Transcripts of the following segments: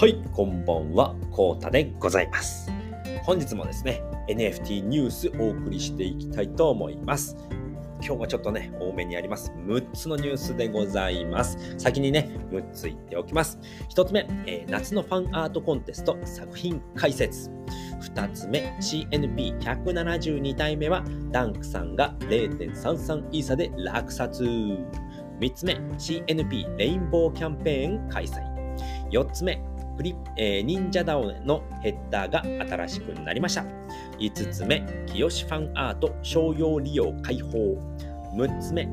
はい、こんばんは、こうたでございます。本日もですね、NFT ニュースお送りしていきたいと思います。今日はちょっとね、多めにあります。6つのニュースでございます。先にね、6つ言っておきます。1つ目、えー、夏のファンアートコンテスト作品解説。2つ目、CNP172 体目は、ダンクさんが0.33イーサで落札。3つ目、CNP レインボーキャンペーン開催。4つ目、プリ、えー、忍者ダオのヘッダーが新しくなりました。5つ目、清ファンアート商用利用開放。6つ目、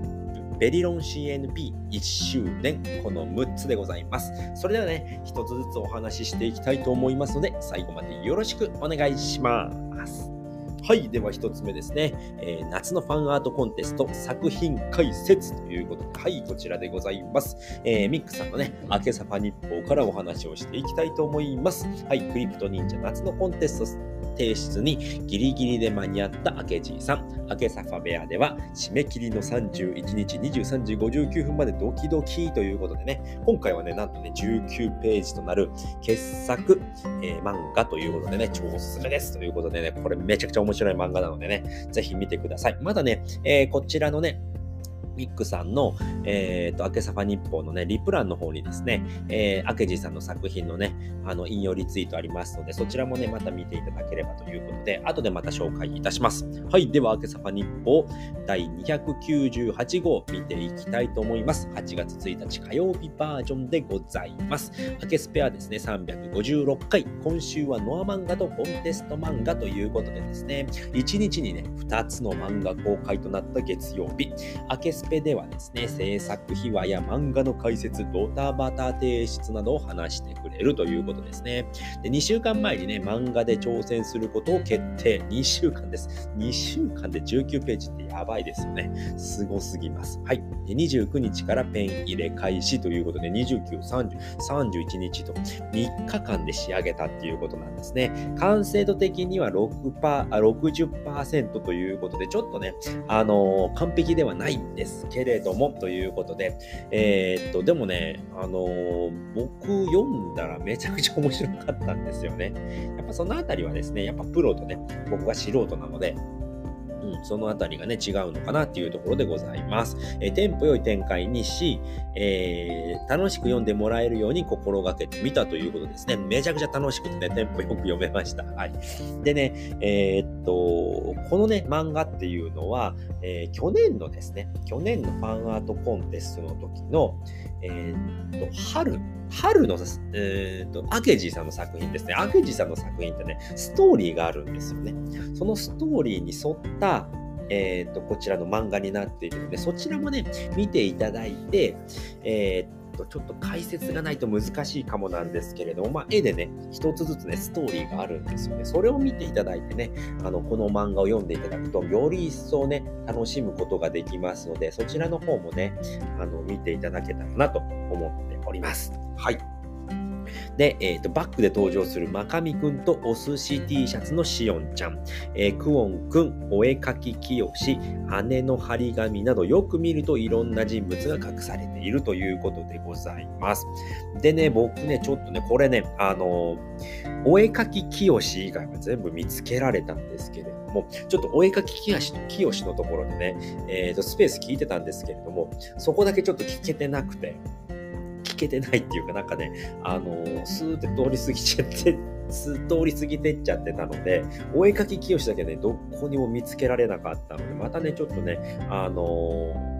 ベリロン CNP1 周年。この6つでございます。それではね、1つずつお話ししていきたいと思いますので、最後までよろしくお願いします。はい。では1つ目ですね、えー、夏のファンアートコンテスト作品解説ということで、はい、こちらでございます。えー、ミックさんのね、明けさぱ日報からお話をしていきたいと思います。はい、クリプト忍者夏のコンテスト提出にギリギリで間に合った明治さん。明けサファ部屋では締め切りの31日23時59分までドキドキということでね、今回はね、なんとね、19ページとなる傑作、えー、漫画ということでね、超おすすめですということでね、これめちゃくちゃ面白い漫画なのでね、ぜひ見てください。まだね、えー、こちらのね、ミックさんの、えっ、ー、と、明けさファ日報のね、リプランの方にですね、えー、明治さんの作品のね、あの、引用リツイートありますので、そちらもね、また見ていただければということで、後でまた紹介いたします。はい、では、明けさファ日報第298号見ていきたいと思います。8月1日火曜日バージョンでございます。明けスペアですね、356回。今週はノア漫画とコンテスト漫画ということでですね、1日にね、2つの漫画公開となった月曜日。明けスペではですね、制作秘話や漫画の解説、ドタバタ提出などを話してくれるということですね。で、2週間前にね、漫画で挑戦することを決定。2週間です。2週間で19ページってやばいですよね。すごすぎます。はい。で、29日からペン入れ開始ということで、29、30、31日と3日間で仕上げたっていうことなんですね。完成度的には6パ60%ということで、ちょっとね、あのー、完璧ではないんですけれども、ということで、えー、っと、でもね、あのー、僕読んだらめちゃくちゃ面白かったんですよね。やっぱそのあたりはですね、やっぱプロとね、僕が素人なので、うん、そのあたりがね、違うのかなっていうところでございます。えー、テンポ良い展開にし、えー、楽しく読んでもらえるように心がけてみたということですね。めちゃくちゃ楽しくてね、テンポよく読めました。はい。でね、えー、っと、このね、漫画っていうのは、えー、去年のですね、去年のファンアートコンテストの時の、えー、っと、春、春の、えー、っと、アケジーさんの作品ですね。アケジーさんの作品ってね、ストーリーがあるんですよね。そのストーリーに沿った、えっ、と、こちらの漫画になっているので、そちらもね、見ていただいて、えっ、と、ちょっと解説がないと難しいかもなんですけれども、まあ、絵でね、一つずつね、ストーリーがあるんですよね。それを見ていただいてね、あの、この漫画を読んでいただくと、より一層ね、楽しむことができますので、そちらの方もね、あの、見ていただけたらなと思っております。はい。で、えーと、バックで登場するマカミくんとお寿司 T シャツのしおんちゃん、えー、クオンくん、お絵かききよし、姉の張り紙などよく見るといろんな人物が隠されているということでございます。でね、僕ね、ちょっとね、これね、あのー、お絵かききよし以外は全部見つけられたんですけれども、ちょっとお絵かききよしのきよしのところでね、えーと、スペース聞いてたんですけれども、そこだけちょっと聞けてなくて、けてないっていうかなんかね、あのー、スーって通り過ぎちゃって、すっ通り過ぎてっちゃってたので、お絵かき清だけね、どこにも見つけられなかったので、またね、ちょっとね、あのー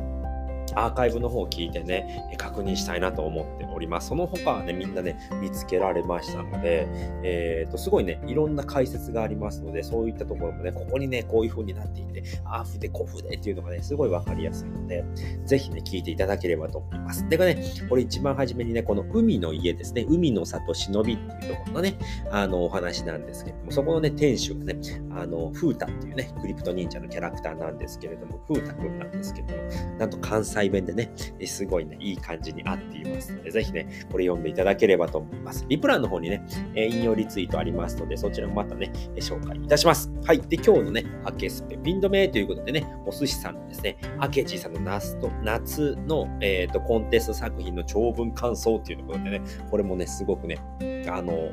アーカイブの方を聞いてね、確認したいなと思っております。その他はね、みんなね、見つけられましたので、えっ、ー、と、すごいね、いろんな解説がありますので、そういったところもね、ここにね、こういう風になっていて、アーフでコフでっていうのがね、すごいわかりやすいので、ぜひね、聞いていただければと思います。で、これね、これ一番初めにね、この海の家ですね、海の里忍びっていうところのね、あの、お話なんですけれども、そこのね、店主がね、あの、フータっていうね、クリプト忍者のキャラクターなんですけれども、フータくんなんですけども、なんと関西弁でね、すごいね、いい感じに合っていますので、ぜひね、これ読んでいただければと思います。リプランの方にね、引用リツイートありますので、そちらもまたね、紹介いたします。はい。で、今日のね、アケスペピン止めということでね、お寿司さんのですね、アケジさんの夏と夏の、えーと、コンテスト作品の長文感想っていうところでね、これもね、すごくね、あの、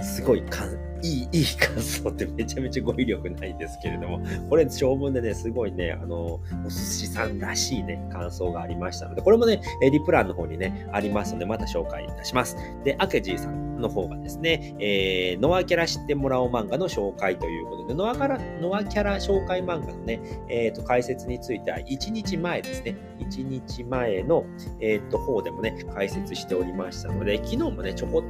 すごいかんいい、いい感想ってめちゃめちゃ語彙力ないですけれども、これ長文でね、すごいね、あの、お寿司さんらしいね、感想がありましたので、これもね、リプランの方にね、ありますので、また紹介いたします。で、アケジーさんの方がですね、えー、ノアキャラ知ってもらおう漫画の紹介ということで、ノアキャラ、ノアキャラ紹介漫画のね、えっ、ー、と、解説については1日前ですね、1日前の、えっ、ー、と、方でもね、解説しておりましたので、昨日もね、ちょこっと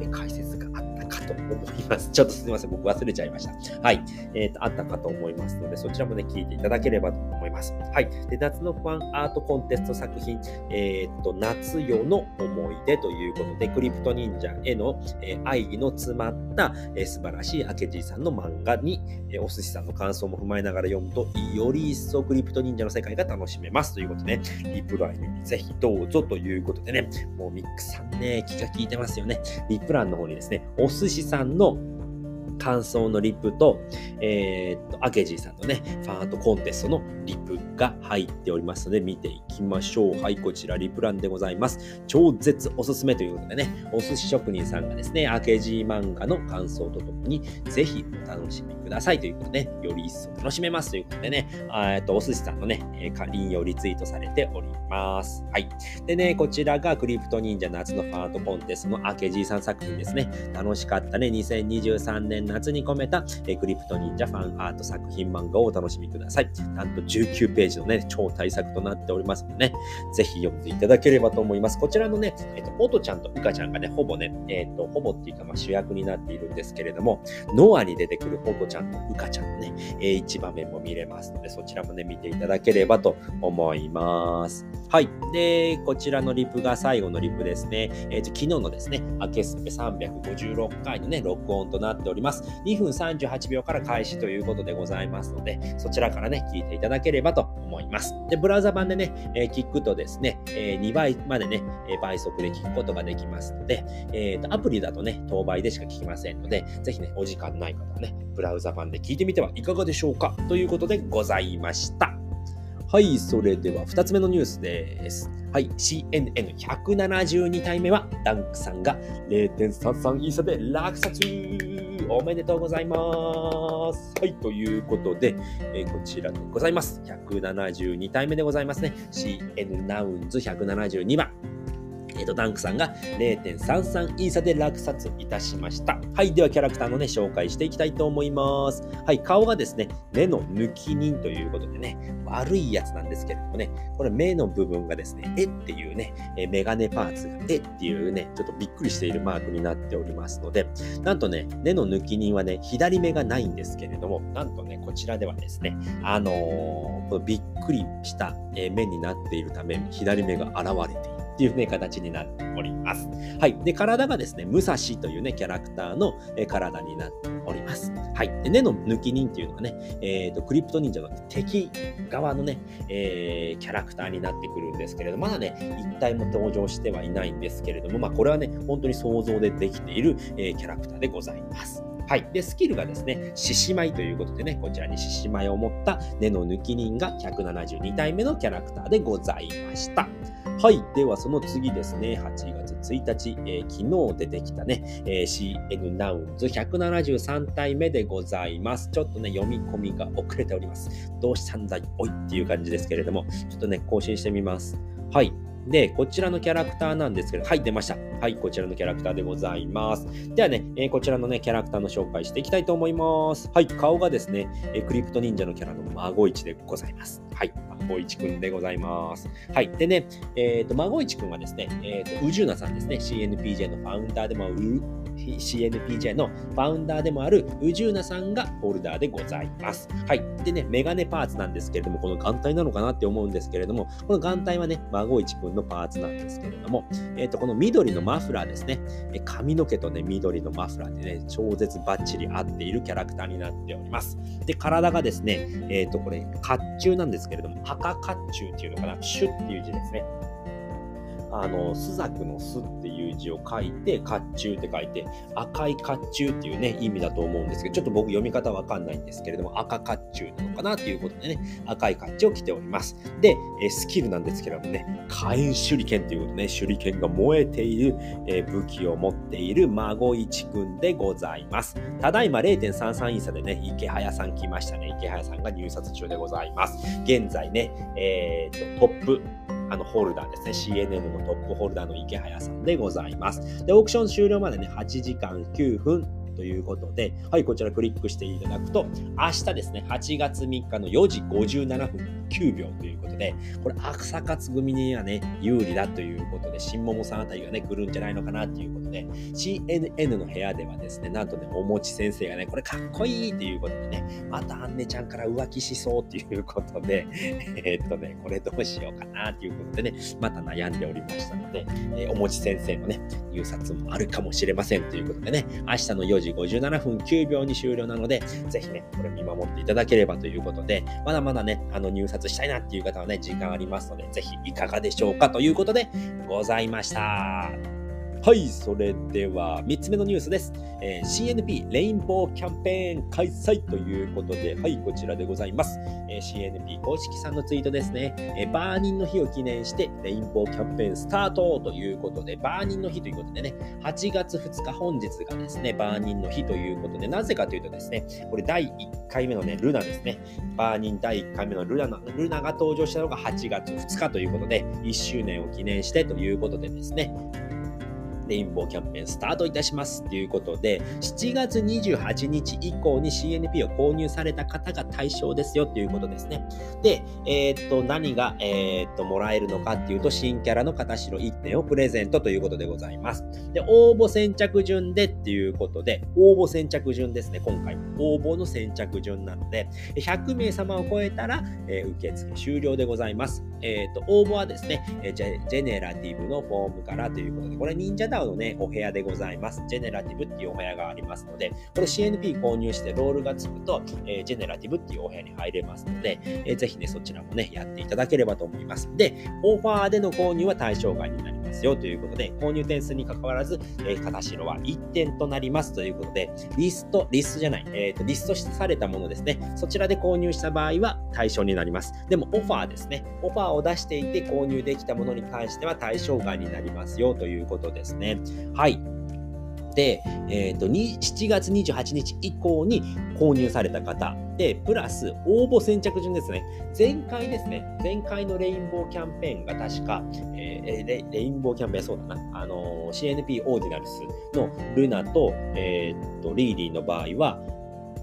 ね、解説があったかと思います。ちょっとすみません、僕忘れちゃいました。はい。えっ、ー、と、あったかと思いますので、そちらもね、聞いていただければと思います。はい。で、夏のファンアートコンテスト作品、えっ、ー、と、夏夜の思い出ということで、クリプト忍者への、えー、愛の詰まった、えー、素晴らしい明治さんの漫画に、えー、お寿司さんの感想も踏まえながら読むと、より一層クリプト忍者の世界が楽しめますということで、ね、リプライにぜひどうぞということでね、もうミックさんね、気が利いてますよね。リプランの方にですね、お寿司さんの感想のリップと、えー、っと、アケジーさんのね、ファンアートコンテストのリップが入っておりますので、見ていきましょう。はい、こちらリプランでございます。超絶おすすめということでね、お寿司職人さんがですね、アケジー漫画の感想とともに、ぜひお楽しみくださいということでね、より一層楽しめますということでね、えっと、お寿司さんのね、えー、引用リツイートされております。はい。でね、こちらがクリプト忍者夏のファンアートコンテストのアケジーさん作品ですね。楽しかったね、2023年夏に込めた、えクリプト忍者ファンアート作品漫画をお楽しみください。なんと19ページのね、超大作となっておりますのでね、ぜひ読んでいただければと思います。こちらのね、えっ、と、オトちゃんとウカちゃんがね、ほぼね、えっ、と、ほぼっていうか、まあ、主役になっているんですけれども、ノアに出てくるオトちゃんとウカちゃんのね、えー、一場面も見れますので、そちらもね、見ていただければと思います。はい。で、こちらのリプが最後のリプですね。えっ、と、昨日のですね、アケスペ356回のね、録音となっております。2分38秒から開始ということでございますので、そちらからね、聞いていただければと思います。で、ブラウザ版でね、えー、聞くとですね、えー、2倍までね、え倍速で聞くことができますので、えーと、アプリだとね、当倍でしか聞きませんので、ぜひね、お時間ない方はね、ブラウザ版で聞いてみてはいかがでしょうかということでございました。はい、それでは2つ目のニュースです。はい、CNN172 体目はダンクさんが0.33イーサで落札おめでとうございます。はい、ということで、えー、こちらでございます。172体目でございますね。CN ナウンズ172番。えっ、と、ダンクさんが0.33イーサで落札いたしました。はい。では、キャラクターのね、紹介していきたいと思います。はい。顔がですね、目の抜き人ということでね、悪いやつなんですけれどもね、これ目の部分がですね、えっていうね、えメガネパーツがえっていうね、ちょっとびっくりしているマークになっておりますので、なんとね、目の抜き人はね、左目がないんですけれども、なんとね、こちらではですね、あのー、このびっくりした目になっているため、左目が現れている。っていうね、形になっております。はい。で、体がですね、武蔵というね、キャラクターの体になっております。はい。で、根の抜き人っていうのがね、えっ、ー、と、クリプト忍者の敵側のね、えー、キャラクターになってくるんですけれど、まだね、一体も登場してはいないんですけれども、まあ、これはね、本当に想像でできている、えー、キャラクターでございます。はい。で、スキルがですね、獅子舞ということでね、こちらに獅子舞を持った根の抜き人が172体目のキャラクターでございました。はい。では、その次ですね、8月1日、えー、昨日出てきたね、えー、CN ナウンズ173体目でございます。ちょっとね、読み込みが遅れております。どうしたんだい？おいっていう感じですけれども、ちょっとね、更新してみます。はい。で、こちらのキャラクターなんですけど、はい、出ました。はい、こちらのキャラクターでございます。ではね、えー、こちらのね、キャラクターの紹介していきたいと思います。はい、顔がですね、えー、クリプト忍者のキャラの孫市でございます。はい、孫市くんでございます。はい、でね、えっ、ー、と、孫市くんはですね、えっ、と、宇宙なさんですね、CNPJ のファウンダーでもある CNPJ のファウンダーでもある宇宙なさんがホルダーでございます。はい。でね、メガネパーツなんですけれども、この眼帯なのかなって思うんですけれども、この眼帯はね、孫一くんのパーツなんですけれども、えっ、ー、と、この緑のマフラーですね、え髪の毛とね、緑のマフラーでね、超絶バッチリ合っているキャラクターになっております。で、体がですね、えっ、ー、と、これ、甲冑なんですけれども、赤甲冑っていうのかな、シュっていう字ですね。あの、スザクのスっいう字を書いて、甲冑って書いて、赤い甲冑っていうね、意味だと思うんですけど、ちょっと僕読み方わかんないんですけれども、赤甲冑なのかなということでね、赤い甲冑を着ております。で、えスキルなんですけどもね、火炎手裏剣ということでね、手裏剣が燃えている、え武器を持っている孫一君でございます。ただいま0.33イーサでね、池早さん来ましたね。池早さんが入札中でございます。現在ね、えー、とトップあのホルダーですね、CNN のトップホルダーの池早さんでございます。で、オークション終了までね、8時間9分ということで、はい、こちらクリックしていただくと、明日ですね、8月3日の4時57分9秒ということで、これ、朝活組にはね、有利だということで、新桃さんあたりがね、来るんじゃないのかなということで、CNN の部屋ではですね、なんとね、おもち先生がね、これかっこいいということでね、またアンネちゃんから浮気しそうということで、えー、っとね、これどうしようかなということでね、また悩んでおりましたので、えー、おもち先生のね、入札もあるかもしれませんということでね、明日の4時57分9秒に終了なので、ぜひね、これ見守っていただければということで、まだまだね、あの入札したいなっていう方はね、時間ありますので、ぜひいかがでしょうかということでございました。はい、それでは3つ目のニュースです。えー、CNP レインボーキャンペーン開催ということで、はい、こちらでございます。えー、CNP 公式さんのツイートですね、えー、バーニンの日を記念してレインボーキャンペーンスタートということで、バーニンの日ということでね、8月2日本日がですね、バーニンの日ということで、なぜかというとですね、これ第1回目のね、ルナですね、バーニン第1回目のルナのルナが登場したのが8月2日ということで、1周年を記念してということでですね、レインボーキャンペーンスタートいたしますということで、7月28日以降に CNP を購入された方が対象ですよということですね。で、えー、っと、何が、えー、っと、もらえるのかっていうと、新キャラの形の1点をプレゼントということでございます。で、応募先着順でっていうことで、応募先着順ですね、今回応募の先着順なので、100名様を超えたら、えー、受付終了でございます。えっと、応募はですね、ジェジェネラティブのフォームからということで、これ忍者だウのね、お部屋でございます。ジェネラティブっていうお部屋がありますので、これ CNP 購入してロールがつくと、えー、ジェネラティブっていうお部屋に入れますので、えー、ぜひね、そちらもね、やっていただければと思います。で、オファーでの購入は対象外になりますよということで、購入点数に関わらず、えー、片白は1点となりますということで、リスト、リストじゃない、えっ、ー、と、リストされたものですね。そちらで購入した場合は対象になります。でも、オファーですね。オファーを出していて購入できたものに関しては対象外になりますよということですね。はい。で、えーと、7月28日以降に購入された方で、プラス応募先着順ですね。前回ですね、前回のレインボーキャンペーンが確か、えー、レレインボーキャンペーン、そうだな、あのー、CNP オーディナルスのルナと,、えーとリーリーの場合は、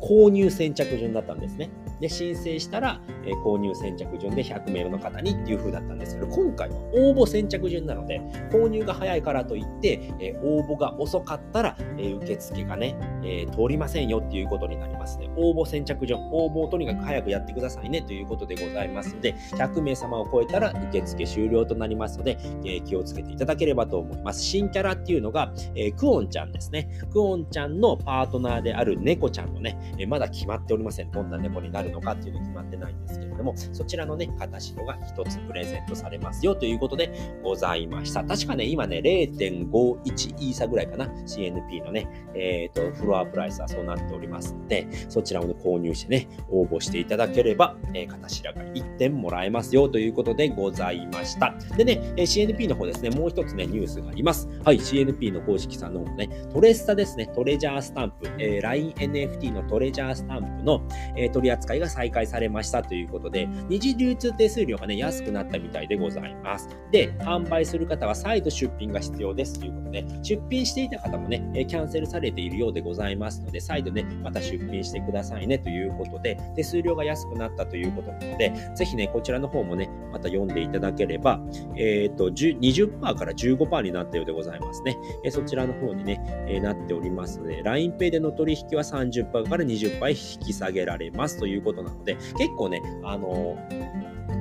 購入先着順だったんですね。で、申請したら、えー、購入先着順で100名の方にっていう風だったんですけど、今回は応募先着順なので、購入が早いからといって、えー、応募が遅かったら、えー、受付がね、え通りませんよっていうことになりますね。応募先着順、応募をとにかく早くやってくださいねということでございますので、100名様を超えたら受付終了となりますので、え気をつけていただければと思います。新キャラっていうのが、えクオンちゃんですね。クオンちゃんのパートナーである猫ちゃんのね、えまだ決まっておりません。どんな猫になるるのかっていうの決まってないんですけれども、そちらのね、型白が1つプレゼントされますよということでございました。確かね、今ね、0.51イーサぐらいかな、CNP のね、えっ、ー、と、フロアプライスはそうなっておりますので、そちらを、ね、購入してね、応募していただければ、えー、型白が1点もらえますよということでございました。でね、え CNP の方ですね、もう一つね、ニュースがあります。はい、CNP の公式さんの方ね、トレッサですね、トレジャースタンプ、えー、LINENFT のトレジャースタンプの、えー、取り扱いが再開されましたということで、二次流通手数料がね、安くなったみたいでございます。で、販売する方は再度出品が必要ですということで、出品していた方もね、キャンセルされているようでございますので、再度ね、また出品してくださいねということで、手数料が安くなったということなので、ぜひね、こちらの方もね、また読んでいただければ、えっ、ー、と、20%から15%になったようでございますね。えそちらの方にね、えなっておりますので、LINEPay での取引は30%から20%引き下げられますということなので、結構ね、あの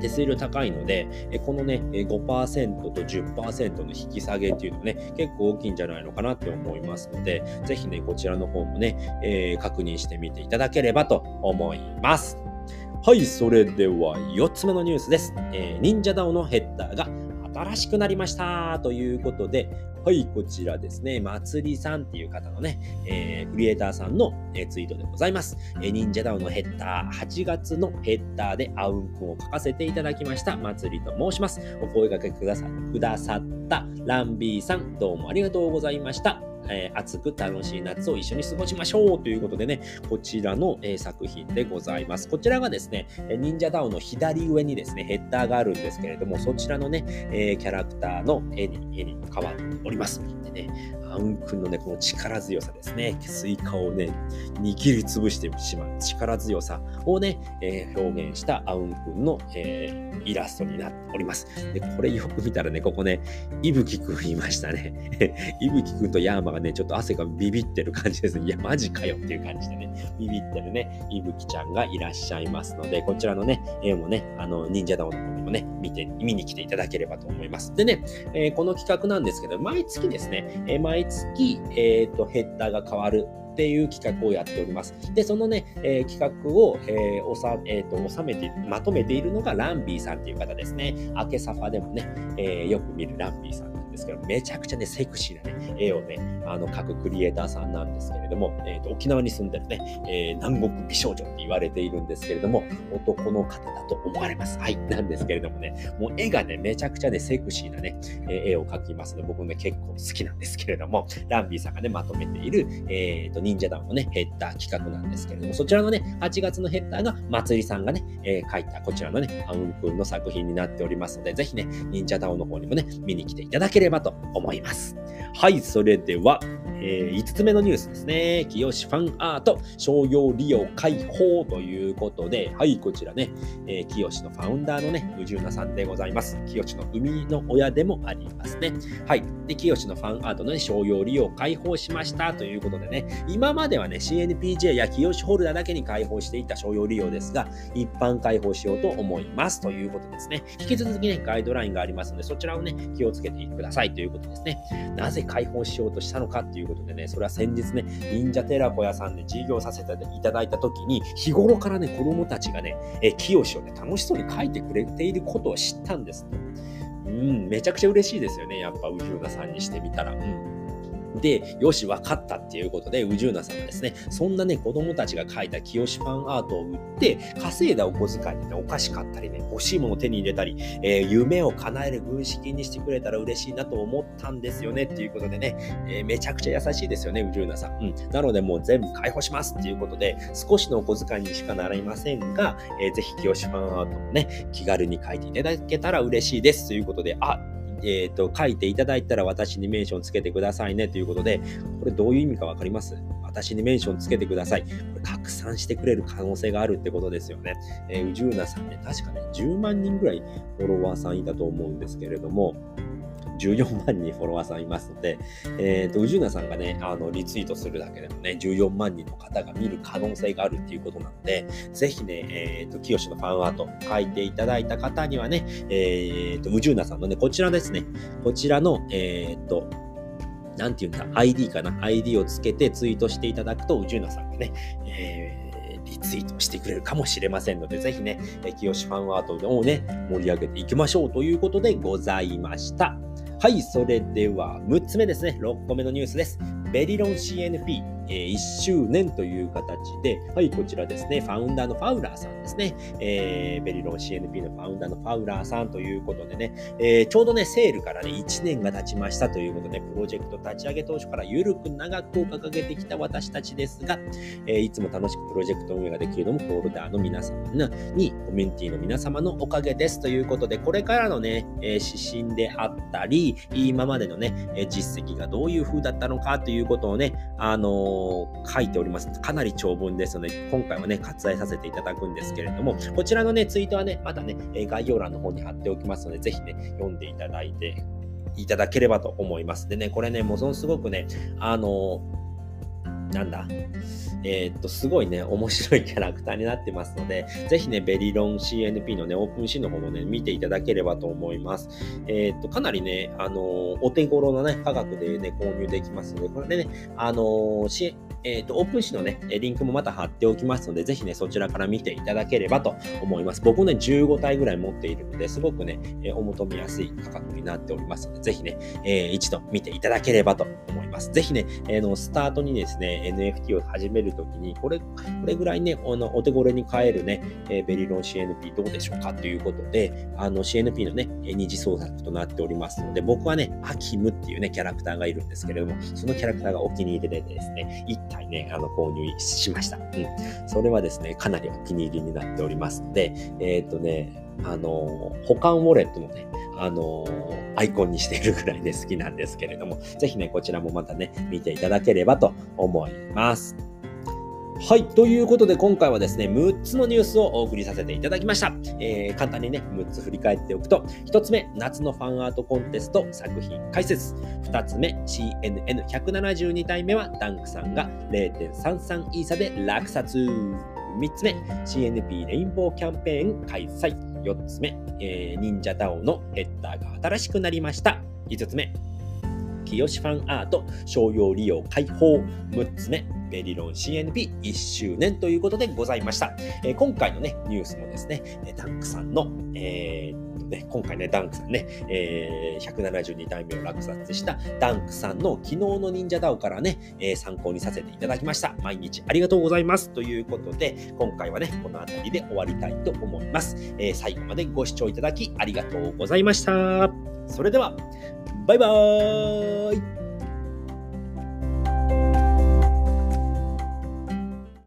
手数料高いので、このね、5%と10%の引き下げっていうのね、結構大きいんじゃないのかなって思いますので、ぜひね、こちらの方もね、えー、確認してみていただければと思います。はい、それでは4つ目のニュースです。えー、忍者ダオのヘッダーが新しくなりましたということで、はい、こちらですね、まつりさんっていう方のね、えー、クリエイターさんの、えー、ツイートでございます。えー、忍者ダウンのヘッダー、8月のヘッダーでアウン君を書かせていただきました、まつりと申します。お声掛けくださくださったランビーさん、どうもありがとうございました。えー、熱く楽しい夏を一緒に過ごしましょうということでね、こちらの、えー、作品でございます。こちらがですね、 Ninja DAO の左上にですね、ヘッダーがあるんですけれども、そちらのね、えー、キャラクターの絵に絵に変わっております。でね、アウン君のね、この力強さですね。スイカをね、握りつぶしてしまう力強さをね、えー、表現したアウン君の、えー、イラストになっております。で、これよく見たらね、ここね、いぶきくんいましたね。いぶきくんとヤーマがね、ちょっと汗がビビってる感じですね。いや、マジかよっていう感じでね、ビビってるね、いぶきちゃんがいらっしゃいますので、こちらのね、絵もね、あの、忍者ダウンの方にもね、見て、見に来ていただければと思います。でね、えー、この企画なんですけど、毎月ですね、え、毎月、えっ、と、ヘッダーが変わるっていう企画をやっております。で、そのね、えー、企画を、えーおさえーと、収めて、まとめているのがランビーさんっていう方ですね。アケサファでもね、えー、よく見るランビーさんですけど、めちゃくちゃね、セクシーなね、絵をね、あの、描くクリエイターさんなんですけれども、えーと、沖縄に住んでるね、えー、南国美少女って言われているんですけれども、男の方だと思われます。はい、なんですけれどもね、もう絵がね、めちゃくちゃね、セクシーなね、えー、絵を描きますので、僕ね、結構好きなんですけれども、ランビーさんがね、まとめている、えっ、ー、と、忍者団のね、ヘッダー企画なんですけれども、そちらのね、8月のヘッダーが、まつりさんがね、えー、描いたこちらのね、アウン君の作品になっておりますので、ぜひね、忍者ダウンの方にもね、見に来ていただければと思います。ます。はい、それでは、えー、5つ目のニュースですね。清ファンアート商用利用開放ということで、はい、こちらね、えー、清のファウンダーのね、宇宙なさんでございます。清の生みの親でもありますね。はい。で、清のファンアートのね、商用利用開放しましたということでね、今まではね、CNPJ や清ホルダーだけに開放していた商用利用ですが、一般開放しようと思いますということですね。引き続きね、ガイドラインがありますので、そちらをね、気をつけてくださいということですね。なぜ開放しようとしたのかっていうことでね、それは先日ね、忍者寺子屋さんで授業させていただいた時に、日頃からね、子供たちがね、え清をね、楽しそうに書いてくれていることを知ったんですうん、めちゃくちゃ嬉しいですよね、やっぱ、宇宙なさんにしてみたら。うんで、よし、分かったっていうことで、宇宙なさんはですね、そんなね、子供たちが描いた清ファンアートを売って、稼いだお小遣いでね、お菓子買ったりね、欲しいものを手に入れたり、えー、夢を叶える軍資金にしてくれたら嬉しいなと思ったんですよねっていうことでね、えー、めちゃくちゃ優しいですよね、宇宙なさん。うん。なので、もう全部解放しますっていうことで、少しのお小遣いにしかなりませんが、えー、ぜひ清ファンアートもね、気軽に書いていただけたら嬉しいですということで、あ、え、ー、と、書いていただいたら私にメンションつけてくださいねということで、これどういう意味か分かります？私にメンションつけてください。これ拡散してくれる可能性があるってことですよね。えー、宇宙なさんね、確かね、10万人ぐらいフォロワーさんいたと思うんですけれども、14万人フォロワーさんいますので、えっ、ー、と、宇治なさんがね、あの、リツイートするだけでもね、14万人の方が見る可能性があるっていうことなので、ぜひね、えっ、ー、と、清のファンアート書いていただいた方にはね、えっ、ー、と、宇治なさんのね、こちらですね、こちらの、えっ、と、なんていうんだ、ID かな ?ID をつけてツイートしていただくと、宇治なさんがね、えーリツイートしてくれるかもしれませんので、ぜひね、清ファンアートをね、盛り上げていきましょうということでございました。はい、それでは6つ目ですね。6個目のニュースです。ベリロン CNP。えー、1周年という形で、はい、こちらですね、ファウンダーのファウラーさんですね、えー、ベリロン CNP のファウンダーのファウラーさんということでね、えー、ちょうどね、セールからね、1年が経ちましたということで、プロジェクト立ち上げ当初からゆるく長く掲げてきた私たちですが、えー、いつも楽しくプロジェクト運営ができるのも、ホルダーの皆様に、コミュニティの皆様のおかげですということで、これからのね、え、指針であったり、今までのね、実績がどういう風だったのかということをね、あのー書いております。かなり長文ですので、今回はね、割愛させていただくんですけれども、こちらのね、ツイートはね、またね、概要欄の方に貼っておきますので、ぜひね、読んでいただいていただければと思います。でね、これね、ものすごくね、あの、なんだ？えー、っと、すごいね、面白い キャラクターになってますので、ぜひね、ベリロン CNP のね、オープンシーンの方もね、見ていただければと思います。えー、っと、かなりね、あのー、お手頃なね、価格でね、購入できますので、これでね、あのー、えっ、ー、と、オープン誌のね、リンクもまた貼っておきますので、ぜひね、そちらから見ていただければと思います。僕ね、15体ぐらい持っているので、すごくね、えー、お求めやすい価格になっておりますので、ぜひね、えー、一度見ていただければと思います。ぜひね、えー、のスタートにですね、NFT を始めるときに、これ、これぐらいね、おのお手頃に買えるね、えー、ベリロン CNP どうでしょうかということで、あの CNP のね、二次創作となっておりますので、僕はね、アキムっていうね、キャラクターがいるんですけれども、そのキャラクターがお気に入りでですね、体ね、あの、購入しました。うん。それはですね、かなりお気に入りになっておりますので、えっ、ー、とね、あの、保管ウォレットのね、あのアイコンにしているぐらいで好きなんですけれども、ぜひね、こちらもまたね、見ていただければと思います。はい。ということで、今回はですね、6つのニュースをお送りさせていただきました。えー、簡単にね、6つ振り返っておくと、1つ目、夏のファンアートコンテスト作品解説。2つ目、CNN172 体目は、ダンクさんが0.33イーサで落札。3つ目、CNP レインボーキャンペーン開催。4つ目、えー、忍者ダオのヘッダーが新しくなりました。5つ目、清ファンアート商用利用開放。6つ目、ベリロン CNP1 周年ということでございました。えー、今回のね、ニュースもですね、ダンクさんの、えーね、今回ね、ダンクさんね、えー、172代目を落札したダンクさんの昨日の忍者ダオからね、えー、参考にさせていただきました。毎日ありがとうございます。ということで、今回はね、この辺りで終わりたいと思います。えー、最後までご視聴いただきありがとうございました。それでは、バイバーイ